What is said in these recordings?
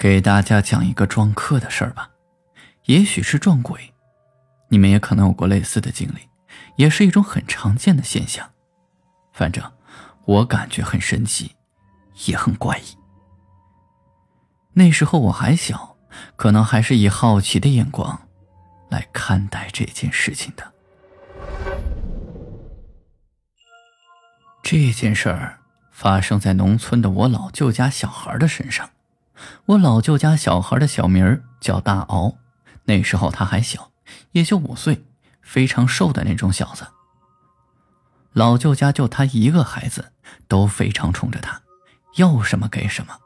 给大家讲一个撞客的事儿吧。也许是撞鬼，你们也可能有过类似的经历，也是一种很常见的现象。反正我感觉很神奇，也很怪异。那时候我还小，可能还是以好奇的眼光来看待这件事情的。这件事儿。发生在农村的我老舅家小孩的身上。我老舅家小孩的小名叫大敖，那时候他还小，也就五岁，非常瘦的那种小子。老舅家就他一个孩子，都非常宠着他，要什么给什么。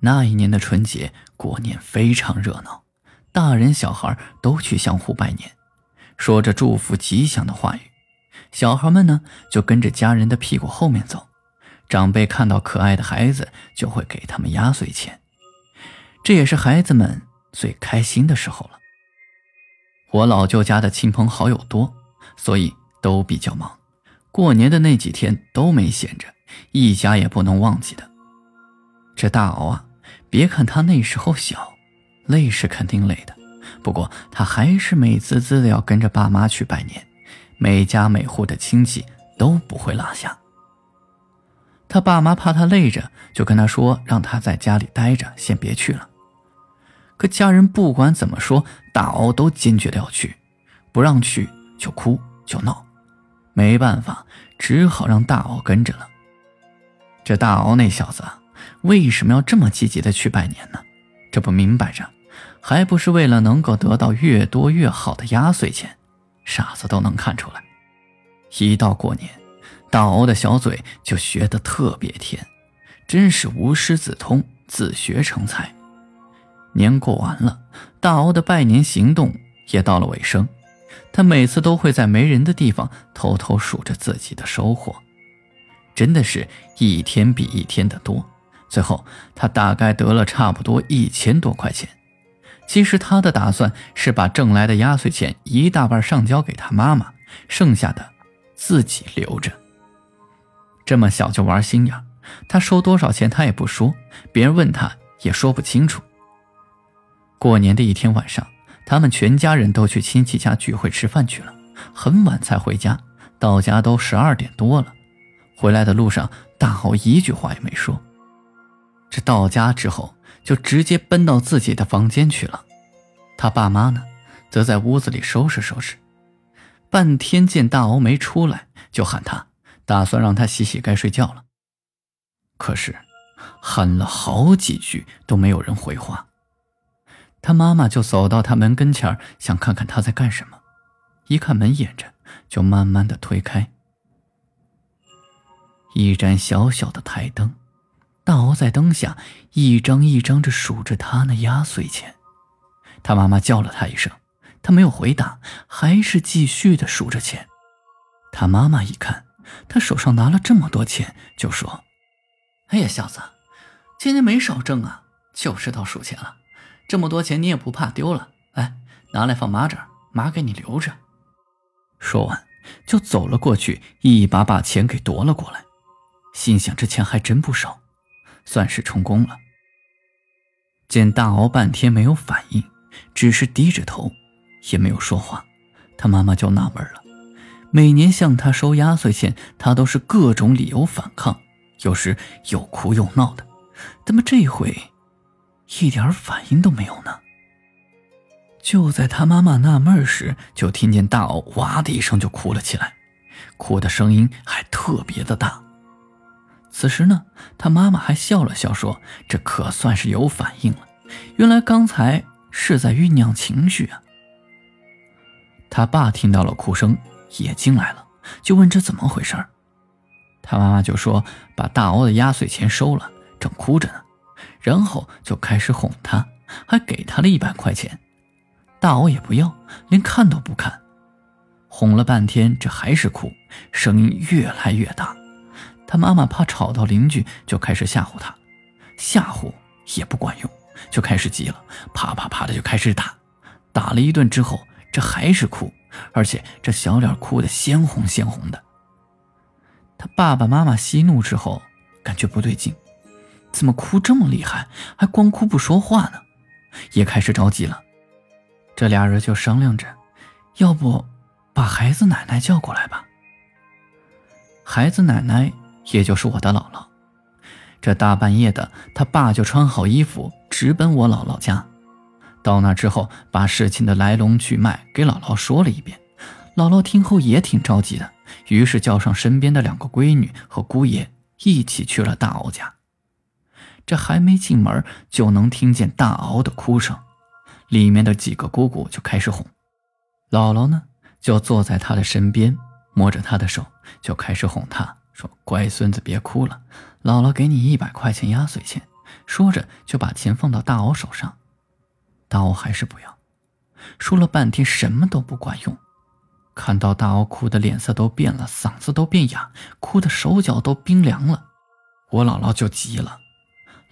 那一年的春节过年非常热闹，大人小孩都去相互拜年，说着祝福吉祥的话语。小孩们呢，就跟着家人的屁股后面走。长辈看到可爱的孩子，就会给他们压岁钱，这也是孩子们最开心的时候了。我老舅家的亲朋好友多，所以都比较忙，过年的那几天都没闲着，一家也不能忘记的。这大敖啊，别看他那时候小，累是肯定累的，不过他还是美滋滋的要跟着爸妈去拜年，每家每户的亲戚都不会落下。他爸妈怕他累着，就跟他说让他在家里待着，先别去了。可家人不管怎么说，大敖都坚决的要去，不让去就哭就闹，没办法，只好让大敖跟着了。这大敖那小子为什么要这么积极的去拜年呢？这不明摆着，还不是为了能够得到越多越好的压岁钱？傻子都能看出来，一到过年。大敖的小嘴就学得特别甜，真是无师自通，自学成才。年过完了，大敖的拜年行动也到了尾声。他每次都会在没人的地方偷偷数着自己的收获，真的是一天比一天的多。最后，他大概得了差不多一千多块钱。其实他的打算是把挣来的压岁钱一大半上交给他妈妈，剩下的自己留着。这么小就玩心眼，他收多少钱他也不说，别人问他也说不清楚。过年的一天晚上，他们全家人都去亲戚家聚会吃饭去了，很晚才回家，到家都十二点多了。回来的路上，大豪一句话也没说。这到家之后，就直接奔到自己的房间去了。他爸妈呢，则在屋子里收拾收拾。半天见大敖没出来，就喊他。打算让他洗洗该睡觉了，可是喊了好几句都没有人回话。他妈妈就走到他门跟前想看看他在干什么。一看门掩着，就慢慢的推开。一盏小小的台灯，大敖在灯下一张一张着数着他那压岁钱。他妈妈叫了他一声，他没有回答，还是继续的数着钱。他妈妈一看。他手上拿了这么多钱，就说：“哎呀，小子，今年没少挣啊，就知道数钱了。这么多钱你也不怕丢了？来，拿来放妈这儿，妈给你留着。”说完，就走了过去，一把把钱给夺了过来。心想这钱还真不少，算是充公了。见大敖半天没有反应，只是低着头，也没有说话，他妈妈就纳闷了。每年向他收压岁钱，他都是各种理由反抗，有时又哭又闹的。怎么这回一点反应都没有呢？就在他妈妈纳闷时，就听见大奥哇的一声就哭了起来，哭的声音还特别的大。此时呢，他妈妈还笑了笑，说：“这可算是有反应了，原来刚才是在酝酿情绪啊。”他爸听到了哭声。也进来了，就问这怎么回事他妈妈就说把大欧的压岁钱收了，正哭着呢，然后就开始哄他，还给他了一百块钱。大欧也不要，连看都不看。哄了半天，这还是哭，声音越来越大。他妈妈怕吵到邻居，就开始吓唬他，吓唬也不管用，就开始急了，啪啪啪的就开始打。打了一顿之后，这还是哭，而且这小脸哭得鲜红鲜红的。他爸爸妈妈息怒之后，感觉不对劲，怎么哭这么厉害，还光哭不说话呢？也开始着急了。这俩人就商量着，要不。把孩子奶奶叫过来吧。孩子奶奶也就是我的姥姥。这大半夜的，他爸就穿好衣服直奔我姥姥家。到那之后，把事情的来龙去脉给姥姥说了一遍。姥姥听后也挺着急的，于是叫上身边的两个闺女和姑爷一起去了大敖家。这还没进门，就能听见大敖的哭声。里面的几个姑姑就开始哄，姥姥呢？就坐在他的身边，摸着他的手，就开始哄他说：“乖孙子，别哭了，姥姥给你一百块钱压岁钱。”说着就把钱放到大敖手上。大敖还是不要，说了半天什么都不管用。看到大奥哭的脸色都变了，嗓子都变哑，哭的手脚都冰凉了，我姥姥就急了。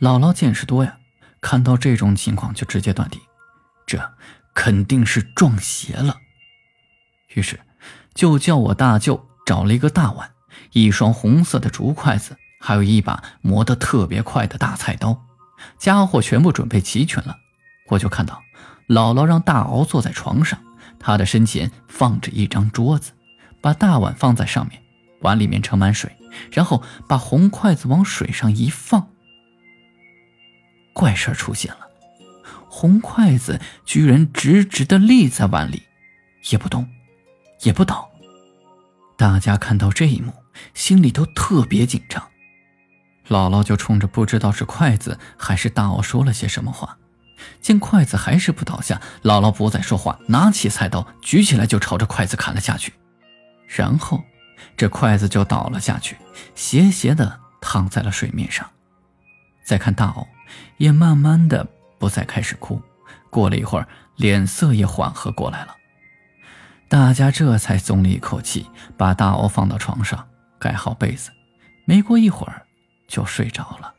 姥姥见识多呀，看到这种情况就直接断定，这肯定是撞邪了。于是，就叫我大舅找了一个大碗，一双红色的竹筷子，还有一把磨得特别快的大菜刀，家伙全部准备齐全了。我就看到姥姥让大敖坐在床上，他的身前放着一张桌子，把大碗放在上面，碗里面盛满水，然后把红筷子往水上一放。怪事出现了，红筷子居然直直的立在碗里，也不动。也不倒，大家看到这一幕，心里都特别紧张。姥姥就冲着不知道是筷子还是大敖说了些什么话，见筷子还是不倒下，姥姥不再说话，拿起菜刀举起来就朝着筷子砍了下去，然后这筷子就倒了下去，斜斜的躺在了水面上。再看大敖，也慢慢的不再开始哭，过了一会儿，脸色也缓和过来了。大家这才松了一口气，把大敖放到床上，盖好被子。没过一会儿，就睡着了。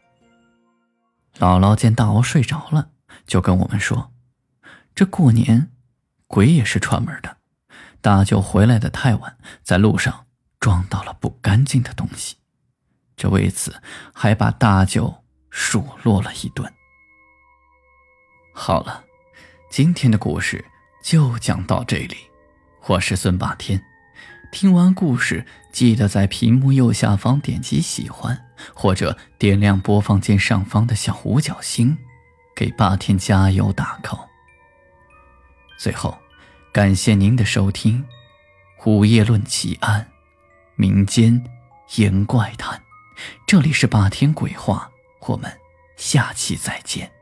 姥姥见大敖睡着了，就跟我们说：“这过年，鬼也是串门的。大舅回来的太晚，在路上撞到了不干净的东西，这为此还把大舅数落了一顿。”好了，今天的故事就讲到这里。我是孙霸天，听完故事记得在屏幕右下方点击喜欢，或者点亮播放键上方的小五角星，给霸天加油打 call。最后，感谢您的收听，《午夜论奇案》，民间言怪谈，这里是霸天鬼话，我们下期再见。